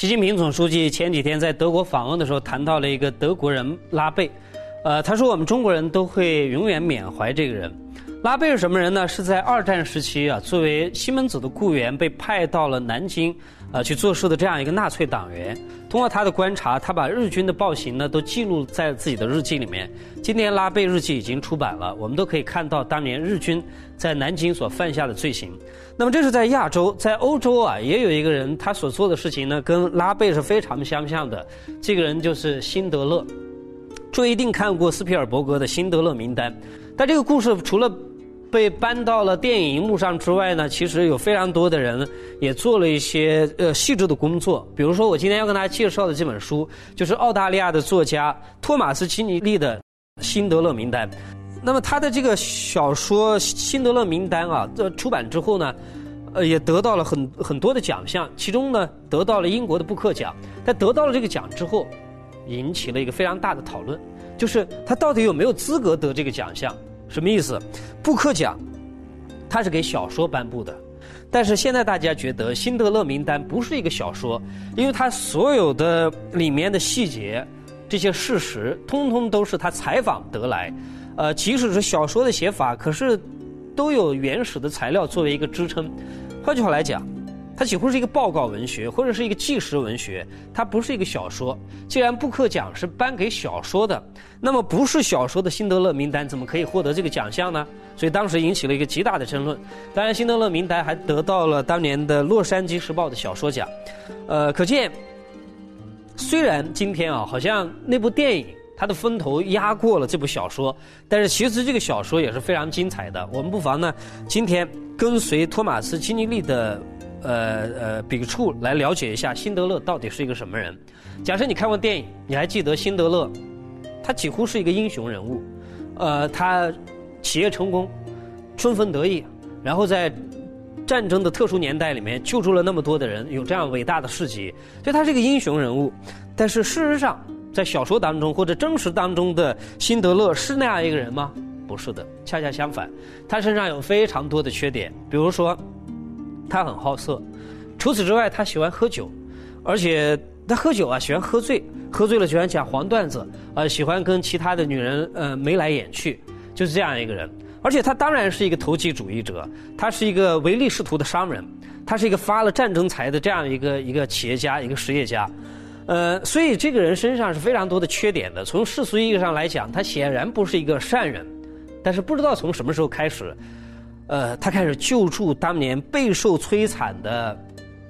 习近平总书记前几天在德国访问的时候，谈到了一个德国人拉贝，呃，他说我们中国人都会永远缅怀这个人。拉贝是什么人呢？是在二战时期啊，作为西门子的雇员被派到了南京，呃，去做事的这样一个纳粹党员。通过他的观察，他把日军的暴行呢都记录在自己的日记里面。今年拉贝日记已经出版了，我们都可以看到当年日军在南京所犯下的罪行。那么这是在亚洲，在欧洲啊，也有一个人，他所做的事情呢跟拉贝是非常相像的。这个人就是辛德勒。诸位一定看过斯皮尔伯格的《辛德勒名单》，但这个故事除了被搬到了电影荧幕上之外呢，其实有非常多的人也做了一些呃细致的工作。比如说，我今天要跟大家介绍的这本书，就是澳大利亚的作家托马斯·基尼利的《辛德勒名单》。那么他的这个小说《辛德勒名单》啊，这出版之后呢，呃，也得到了很很多的奖项，其中呢得到了英国的布克奖。在得到了这个奖之后，引起了一个非常大的讨论，就是他到底有没有资格得这个奖项？什么意思？布克奖，它是给小说颁布的，但是现在大家觉得《辛德勒名单》不是一个小说，因为它所有的里面的细节、这些事实，通通都是他采访得来。呃，即使是小说的写法，可是都有原始的材料作为一个支撑。换句话来讲。它几乎是一个报告文学，或者是一个纪实文学，它不是一个小说。既然布克奖是颁给小说的，那么不是小说的《辛德勒名单》怎么可以获得这个奖项呢？所以当时引起了一个极大的争论。当然，《辛德勒名单》还得到了当年的《洛杉矶时报》的小说奖。呃，可见，虽然今天啊，好像那部电影它的风头压过了这部小说，但是其实这个小说也是非常精彩的。我们不妨呢，今天跟随托马斯·基尼利的。呃呃，笔触来了解一下辛德勒到底是一个什么人。假设你看过电影，你还记得辛德勒，他几乎是一个英雄人物。呃，他企业成功，春风得意，然后在战争的特殊年代里面救助了那么多的人，有这样伟大的事迹，所以他是个英雄人物。但是事实上，在小说当中或者真实当中的辛德勒是那样一个人吗？不是的，恰恰相反，他身上有非常多的缺点，比如说。他很好色，除此之外，他喜欢喝酒，而且他喝酒啊，喜欢喝醉，喝醉了喜欢讲黄段子，呃，喜欢跟其他的女人呃眉来眼去，就是这样一个人。而且他当然是一个投机主义者，他是一个唯利是图的商人，他是一个发了战争财的这样一个一个企业家，一个实业家，呃，所以这个人身上是非常多的缺点的。从世俗意义上来讲，他显然不是一个善人，但是不知道从什么时候开始。呃，他开始救助当年备受摧残的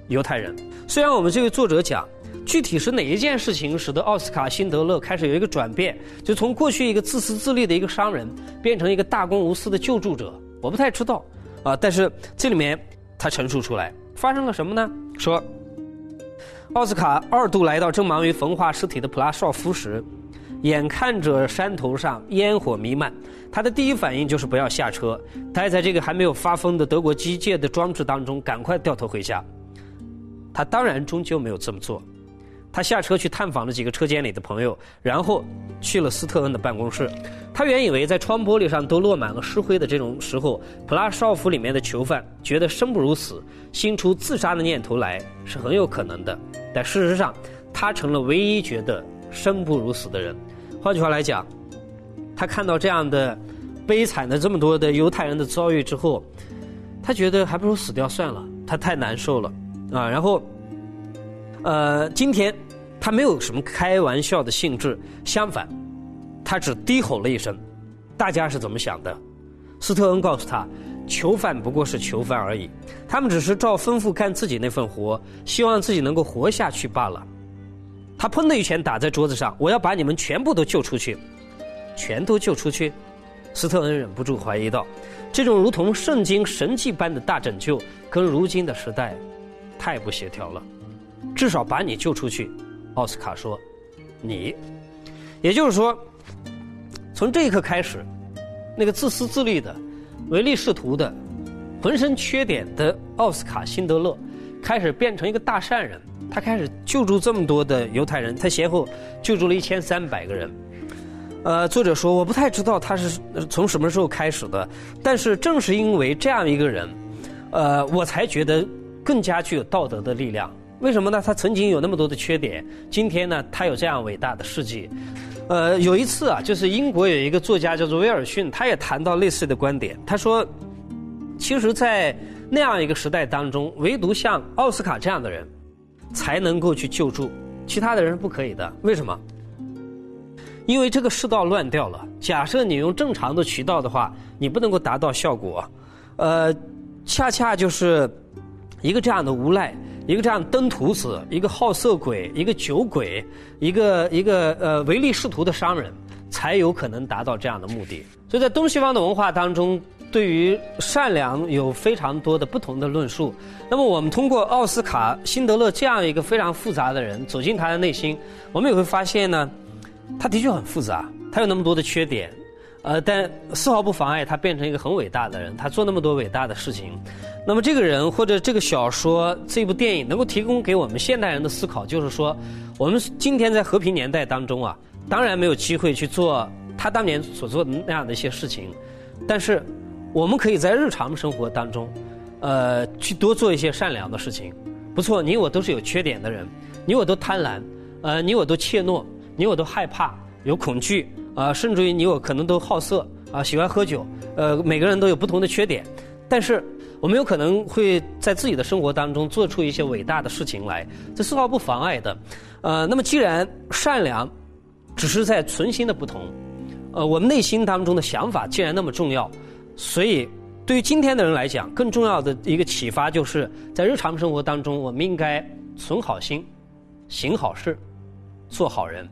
犹太人。虽然我们这位作者讲，具体是哪一件事情使得奥斯卡·辛德勒开始有一个转变，就从过去一个自私自利的一个商人，变成一个大公无私的救助者，我不太知道啊。但是这里面他陈述出来，发生了什么呢？说，奥斯卡二度来到正忙于焚化尸体的普拉绍夫时。眼看着山头上烟火弥漫，他的第一反应就是不要下车，待在这个还没有发疯的德国机械的装置当中，赶快掉头回家。他当然终究没有这么做，他下车去探访了几个车间里的朋友，然后去了斯特恩的办公室。他原以为在窗玻璃上都落满了尸灰的这种时候，普拉绍夫里面的囚犯觉得生不如死心出自杀的念头来是很有可能的。但事实上，他成了唯一觉得生不如死的人。换句话来讲，他看到这样的悲惨的这么多的犹太人的遭遇之后，他觉得还不如死掉算了，他太难受了啊。然后，呃，今天他没有什么开玩笑的兴致，相反，他只低吼了一声：“大家是怎么想的？”斯特恩告诉他：“囚犯不过是囚犯而已，他们只是照吩咐干自己那份活，希望自己能够活下去罢了。”他砰的一拳打在桌子上，我要把你们全部都救出去，全都救出去。斯特恩忍不住怀疑道：“这种如同圣经神迹般的大拯救，跟如今的时代太不协调了。至少把你救出去。”奥斯卡说：“你，也就是说，从这一刻开始，那个自私自利的、唯利是图的、浑身缺点的奥斯卡·辛德勒，开始变成一个大善人。”他开始救助这么多的犹太人，他先后救助了一千三百个人。呃，作者说我不太知道他是从什么时候开始的，但是正是因为这样一个人，呃，我才觉得更加具有道德的力量。为什么呢？他曾经有那么多的缺点，今天呢，他有这样伟大的事迹。呃，有一次啊，就是英国有一个作家叫做威尔逊，他也谈到类似的观点。他说，其实，在那样一个时代当中，唯独像奥斯卡这样的人，才能够去救助，其他的人是不可以的。为什么？因为这个世道乱掉了。假设你用正常的渠道的话，你不能够达到效果。呃，恰恰就是一个这样的无赖。一个这样登徒子，一个好色鬼，一个酒鬼，一个一个呃唯利是图的商人，才有可能达到这样的目的。所以在东西方的文化当中，对于善良有非常多的不同的论述。那么我们通过奥斯卡辛德勒这样一个非常复杂的人走进他的内心，我们也会发现呢，他的确很复杂，他有那么多的缺点。呃，但丝毫不妨碍他变成一个很伟大的人。他做那么多伟大的事情，那么这个人或者这个小说、这部电影能够提供给我们现代人的思考，就是说，我们今天在和平年代当中啊，当然没有机会去做他当年所做的那样的一些事情，但是我们可以在日常生活当中，呃，去多做一些善良的事情。不错，你我都是有缺点的人，你我都贪婪，呃，你我都怯懦，你我都害怕，有恐惧。啊，甚至于你我可能都好色啊，喜欢喝酒，呃，每个人都有不同的缺点，但是我们有可能会在自己的生活当中做出一些伟大的事情来，这丝毫不妨碍的。呃，那么既然善良只是在存心的不同，呃，我们内心当中的想法既然那么重要，所以对于今天的人来讲，更重要的一个启发就是在日常生活当中，我们应该存好心，行好事，做好人。